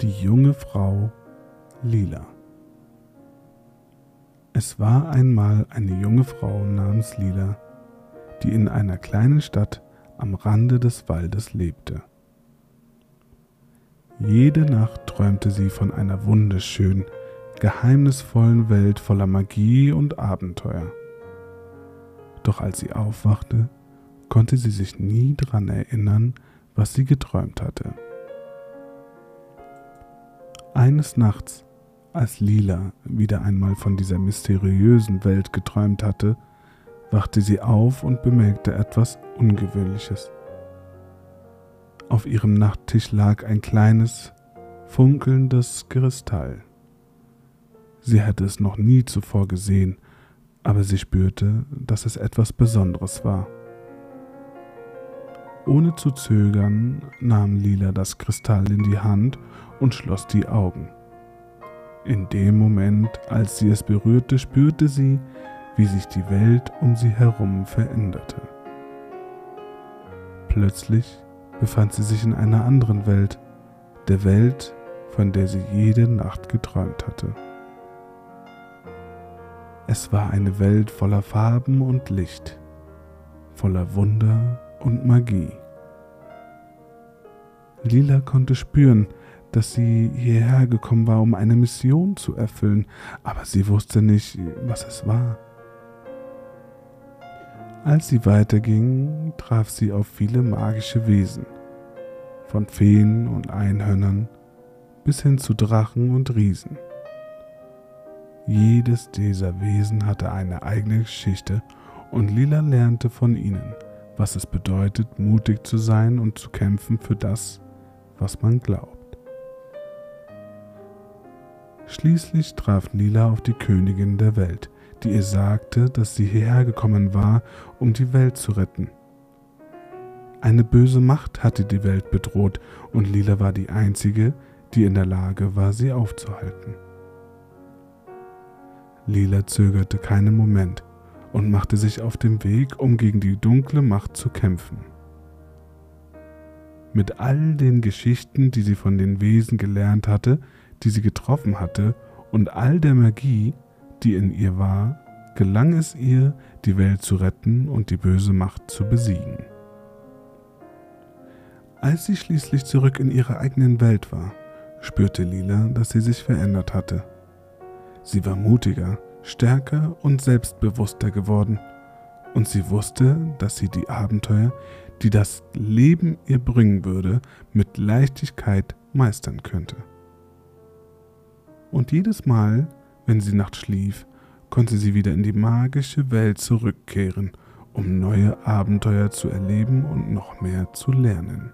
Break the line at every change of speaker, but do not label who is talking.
Die junge Frau Lila. Es war einmal eine junge Frau namens Lila, die in einer kleinen Stadt am Rande des Waldes lebte. Jede Nacht träumte sie von einer wunderschönen, geheimnisvollen Welt voller Magie und Abenteuer. Doch als sie aufwachte, konnte sie sich nie daran erinnern, was sie geträumt hatte. Eines Nachts, als Lila wieder einmal von dieser mysteriösen Welt geträumt hatte, wachte sie auf und bemerkte etwas Ungewöhnliches. Auf ihrem Nachttisch lag ein kleines, funkelndes Kristall. Sie hatte es noch nie zuvor gesehen, aber sie spürte, dass es etwas Besonderes war. Ohne zu zögern nahm Lila das Kristall in die Hand und schloss die Augen. In dem Moment, als sie es berührte, spürte sie, wie sich die Welt um sie herum veränderte. Plötzlich befand sie sich in einer anderen Welt, der Welt, von der sie jede Nacht geträumt hatte. Es war eine Welt voller Farben und Licht, voller Wunder und Magie. Lila konnte spüren, dass sie hierher gekommen war, um eine Mission zu erfüllen, aber sie wusste nicht, was es war. Als sie weiterging, traf sie auf viele magische Wesen, von Feen und Einhörnern bis hin zu Drachen und Riesen. Jedes dieser Wesen hatte eine eigene Geschichte und Lila lernte von ihnen, was es bedeutet, mutig zu sein und zu kämpfen für das, was man glaubt. Schließlich traf Lila auf die Königin der Welt, die ihr sagte, dass sie hierher gekommen war, um die Welt zu retten. Eine böse Macht hatte die Welt bedroht und Lila war die einzige, die in der Lage war, sie aufzuhalten. Lila zögerte keinen Moment und machte sich auf den Weg, um gegen die dunkle Macht zu kämpfen. Mit all den Geschichten, die sie von den Wesen gelernt hatte, die sie getroffen hatte, und all der Magie, die in ihr war, gelang es ihr, die Welt zu retten und die böse Macht zu besiegen. Als sie schließlich zurück in ihrer eigenen Welt war, spürte Lila, dass sie sich verändert hatte. Sie war mutiger, stärker und selbstbewusster geworden, und sie wusste, dass sie die Abenteuer, die das Leben ihr bringen würde, mit Leichtigkeit meistern könnte und jedes Mal, wenn sie nachts schlief, konnte sie wieder in die magische Welt zurückkehren, um neue Abenteuer zu erleben und noch mehr zu lernen.